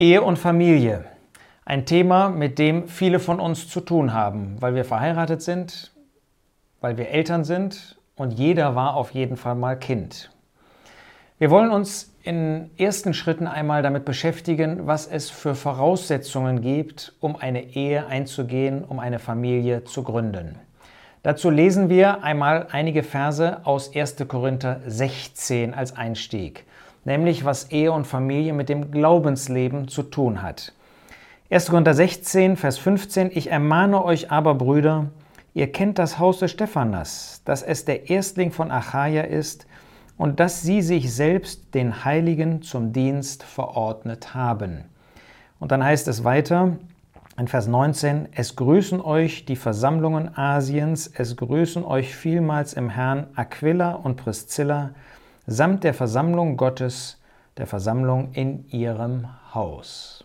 Ehe und Familie. Ein Thema, mit dem viele von uns zu tun haben, weil wir verheiratet sind, weil wir Eltern sind und jeder war auf jeden Fall mal Kind. Wir wollen uns in ersten Schritten einmal damit beschäftigen, was es für Voraussetzungen gibt, um eine Ehe einzugehen, um eine Familie zu gründen. Dazu lesen wir einmal einige Verse aus 1. Korinther 16 als Einstieg nämlich was Ehe und Familie mit dem Glaubensleben zu tun hat. 1. Korinther 16, Vers 15, ich ermahne euch aber, Brüder, ihr kennt das Haus des Stephanas, dass es der Erstling von Achaia ist und dass sie sich selbst den Heiligen zum Dienst verordnet haben. Und dann heißt es weiter, in Vers 19, es grüßen euch die Versammlungen Asiens, es grüßen euch vielmals im Herrn Aquila und Priscilla, samt der Versammlung Gottes, der Versammlung in ihrem Haus.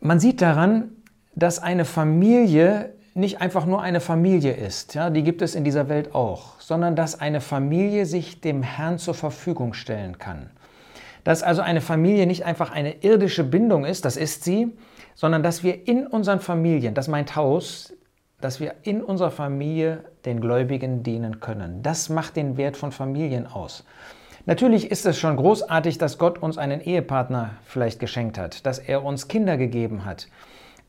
Man sieht daran, dass eine Familie nicht einfach nur eine Familie ist, ja, die gibt es in dieser Welt auch, sondern dass eine Familie sich dem Herrn zur Verfügung stellen kann. Dass also eine Familie nicht einfach eine irdische Bindung ist, das ist sie, sondern dass wir in unseren Familien, das meint Haus, dass wir in unserer Familie den Gläubigen dienen können. Das macht den Wert von Familien aus. Natürlich ist es schon großartig, dass Gott uns einen Ehepartner vielleicht geschenkt hat, dass er uns Kinder gegeben hat.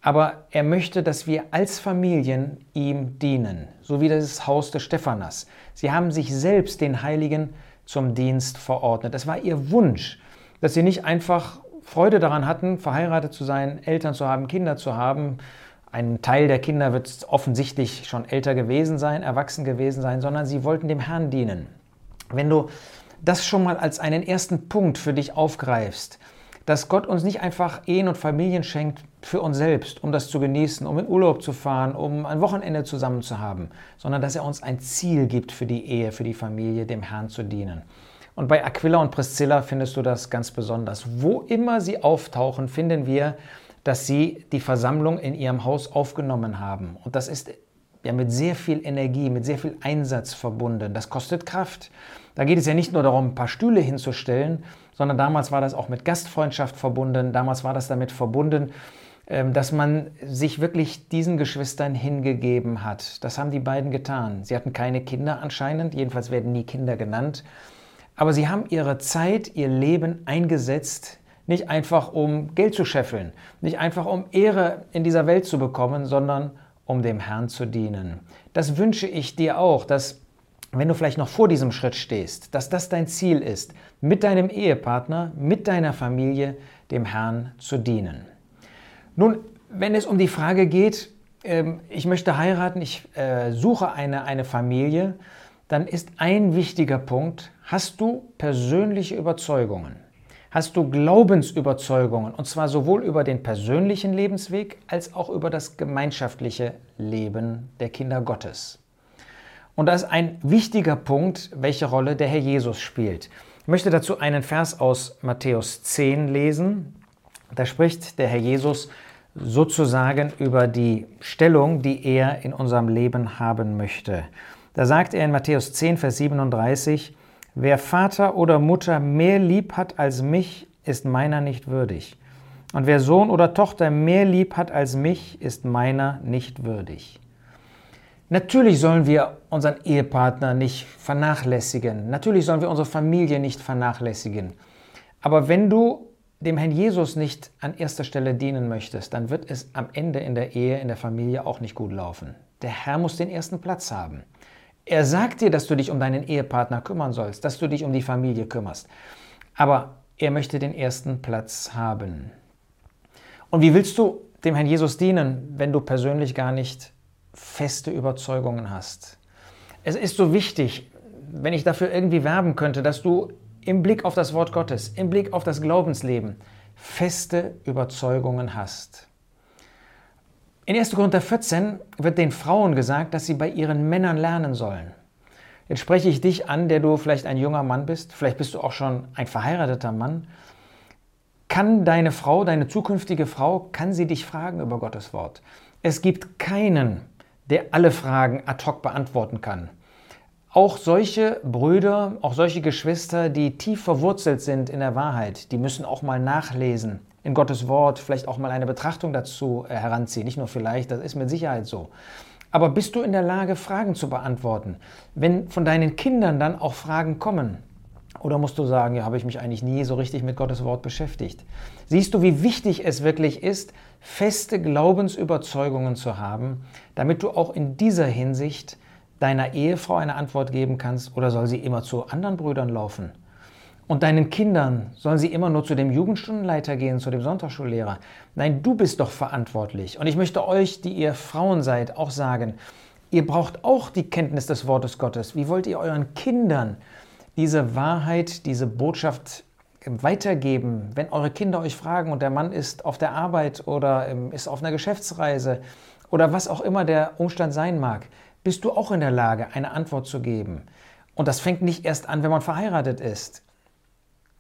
Aber er möchte, dass wir als Familien ihm dienen, so wie das Haus des Stephanas. Sie haben sich selbst den Heiligen zum Dienst verordnet. Es war ihr Wunsch, dass sie nicht einfach Freude daran hatten, verheiratet zu sein, Eltern zu haben, Kinder zu haben, ein Teil der Kinder wird offensichtlich schon älter gewesen sein, erwachsen gewesen sein, sondern sie wollten dem Herrn dienen. Wenn du das schon mal als einen ersten Punkt für dich aufgreifst, dass Gott uns nicht einfach Ehen und Familien schenkt für uns selbst, um das zu genießen, um in Urlaub zu fahren, um ein Wochenende zusammen zu haben, sondern dass er uns ein Ziel gibt für die Ehe, für die Familie, dem Herrn zu dienen. Und bei Aquila und Priscilla findest du das ganz besonders. Wo immer sie auftauchen, finden wir, dass sie die Versammlung in ihrem Haus aufgenommen haben. Und das ist ja mit sehr viel Energie, mit sehr viel Einsatz verbunden. Das kostet Kraft. Da geht es ja nicht nur darum, ein paar Stühle hinzustellen, sondern damals war das auch mit Gastfreundschaft verbunden. Damals war das damit verbunden, ähm, dass man sich wirklich diesen Geschwistern hingegeben hat. Das haben die beiden getan. Sie hatten keine Kinder anscheinend, jedenfalls werden nie Kinder genannt. Aber sie haben ihre Zeit, ihr Leben eingesetzt nicht einfach um Geld zu scheffeln, nicht einfach um Ehre in dieser Welt zu bekommen, sondern um dem Herrn zu dienen. Das wünsche ich dir auch, dass wenn du vielleicht noch vor diesem Schritt stehst, dass das dein Ziel ist, mit deinem Ehepartner, mit deiner Familie dem Herrn zu dienen. Nun, wenn es um die Frage geht, ähm, ich möchte heiraten, ich äh, suche eine, eine Familie, dann ist ein wichtiger Punkt, hast du persönliche Überzeugungen? Hast du Glaubensüberzeugungen, und zwar sowohl über den persönlichen Lebensweg als auch über das gemeinschaftliche Leben der Kinder Gottes. Und da ist ein wichtiger Punkt, welche Rolle der Herr Jesus spielt. Ich möchte dazu einen Vers aus Matthäus 10 lesen. Da spricht der Herr Jesus sozusagen über die Stellung, die er in unserem Leben haben möchte. Da sagt er in Matthäus 10, Vers 37, Wer Vater oder Mutter mehr lieb hat als mich, ist meiner nicht würdig. Und wer Sohn oder Tochter mehr lieb hat als mich, ist meiner nicht würdig. Natürlich sollen wir unseren Ehepartner nicht vernachlässigen. Natürlich sollen wir unsere Familie nicht vernachlässigen. Aber wenn du dem Herrn Jesus nicht an erster Stelle dienen möchtest, dann wird es am Ende in der Ehe, in der Familie auch nicht gut laufen. Der Herr muss den ersten Platz haben. Er sagt dir, dass du dich um deinen Ehepartner kümmern sollst, dass du dich um die Familie kümmerst. Aber er möchte den ersten Platz haben. Und wie willst du dem Herrn Jesus dienen, wenn du persönlich gar nicht feste Überzeugungen hast? Es ist so wichtig, wenn ich dafür irgendwie werben könnte, dass du im Blick auf das Wort Gottes, im Blick auf das Glaubensleben feste Überzeugungen hast. In 1. Korinther 14 wird den Frauen gesagt, dass sie bei ihren Männern lernen sollen. Jetzt spreche ich dich an, der du vielleicht ein junger Mann bist, vielleicht bist du auch schon ein verheirateter Mann. Kann deine Frau, deine zukünftige Frau, kann sie dich fragen über Gottes Wort? Es gibt keinen, der alle Fragen ad hoc beantworten kann. auch solche Brüder, auch solche Geschwister, die tief verwurzelt sind in der Wahrheit, die müssen auch mal nachlesen in Gottes Wort, vielleicht auch mal eine Betrachtung dazu äh, heranziehen. Nicht nur vielleicht, das ist mit Sicherheit so. Aber bist du in der Lage, Fragen zu beantworten? Wenn von deinen Kindern dann auch Fragen kommen, oder musst du sagen, ja, habe ich mich eigentlich nie so richtig mit Gottes Wort beschäftigt? Siehst du, wie wichtig es wirklich ist, feste Glaubensüberzeugungen zu haben, damit du auch in dieser Hinsicht deiner Ehefrau eine Antwort geben kannst oder soll sie immer zu anderen Brüdern laufen? Und deinen Kindern sollen sie immer nur zu dem Jugendstundenleiter gehen, zu dem Sonntagsschullehrer? Nein, du bist doch verantwortlich. Und ich möchte euch, die ihr Frauen seid, auch sagen, ihr braucht auch die Kenntnis des Wortes Gottes. Wie wollt ihr euren Kindern diese Wahrheit, diese Botschaft weitergeben, wenn eure Kinder euch fragen und der Mann ist auf der Arbeit oder ist auf einer Geschäftsreise oder was auch immer der Umstand sein mag? bist du auch in der Lage, eine Antwort zu geben. Und das fängt nicht erst an, wenn man verheiratet ist.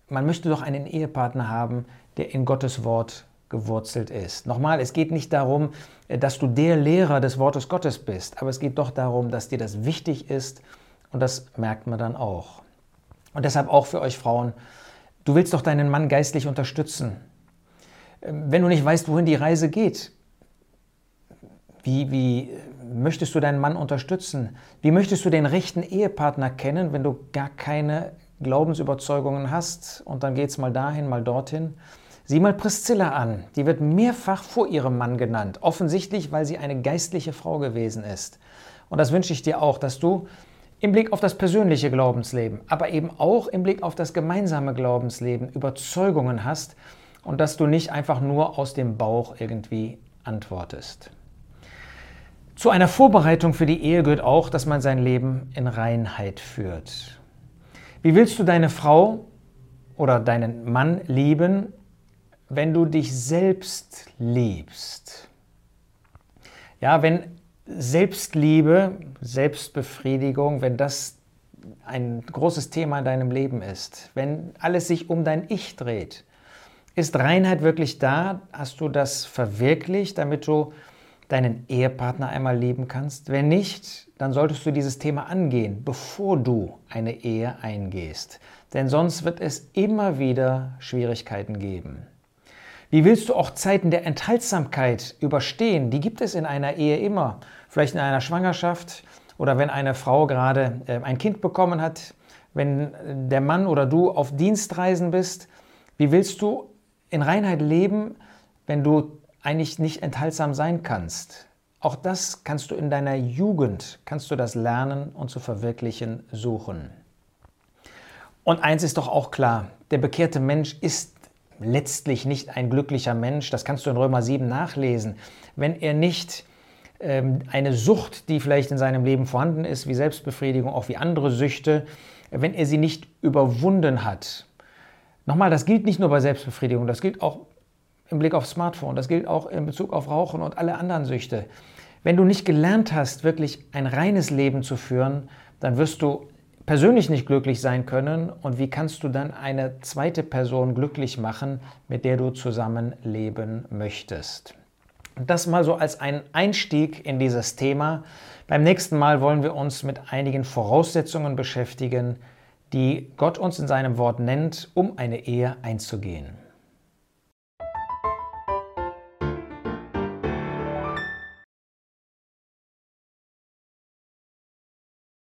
Man möchte doch einen Ehepartner haben, der in Gottes Wort gewurzelt ist. Nochmal, es geht nicht darum, dass du der Lehrer des Wortes Gottes bist, aber es geht doch darum, dass dir das wichtig ist und das merkt man dann auch. Und deshalb auch für euch Frauen, du willst doch deinen Mann geistlich unterstützen. Wenn du nicht weißt, wohin die Reise geht, wie, wie möchtest du deinen Mann unterstützen? Wie möchtest du den rechten Ehepartner kennen, wenn du gar keine Glaubensüberzeugungen hast und dann geht es mal dahin, mal dorthin? Sieh mal Priscilla an, die wird mehrfach vor ihrem Mann genannt, offensichtlich, weil sie eine geistliche Frau gewesen ist. Und das wünsche ich dir auch, dass du im Blick auf das persönliche Glaubensleben, aber eben auch im Blick auf das gemeinsame Glaubensleben Überzeugungen hast und dass du nicht einfach nur aus dem Bauch irgendwie antwortest. Zu einer Vorbereitung für die Ehe gehört auch, dass man sein Leben in Reinheit führt. Wie willst du deine Frau oder deinen Mann lieben, wenn du dich selbst liebst? Ja, wenn Selbstliebe, Selbstbefriedigung, wenn das ein großes Thema in deinem Leben ist, wenn alles sich um dein Ich dreht, ist Reinheit wirklich da? Hast du das verwirklicht, damit du deinen Ehepartner einmal lieben kannst? Wenn nicht, dann solltest du dieses Thema angehen, bevor du eine Ehe eingehst. Denn sonst wird es immer wieder Schwierigkeiten geben. Wie willst du auch Zeiten der Enthaltsamkeit überstehen? Die gibt es in einer Ehe immer. Vielleicht in einer Schwangerschaft oder wenn eine Frau gerade äh, ein Kind bekommen hat, wenn der Mann oder du auf Dienstreisen bist. Wie willst du in Reinheit leben, wenn du eigentlich nicht enthaltsam sein kannst. Auch das kannst du in deiner Jugend, kannst du das lernen und zu verwirklichen suchen. Und eins ist doch auch klar, der bekehrte Mensch ist letztlich nicht ein glücklicher Mensch, das kannst du in Römer 7 nachlesen, wenn er nicht ähm, eine Sucht, die vielleicht in seinem Leben vorhanden ist, wie Selbstbefriedigung, auch wie andere Süchte, wenn er sie nicht überwunden hat. Nochmal, das gilt nicht nur bei Selbstbefriedigung, das gilt auch im Blick auf Smartphone, das gilt auch in Bezug auf Rauchen und alle anderen Süchte. Wenn du nicht gelernt hast, wirklich ein reines Leben zu führen, dann wirst du persönlich nicht glücklich sein können und wie kannst du dann eine zweite Person glücklich machen, mit der du zusammenleben möchtest. Das mal so als ein Einstieg in dieses Thema. Beim nächsten Mal wollen wir uns mit einigen Voraussetzungen beschäftigen, die Gott uns in seinem Wort nennt, um eine Ehe einzugehen.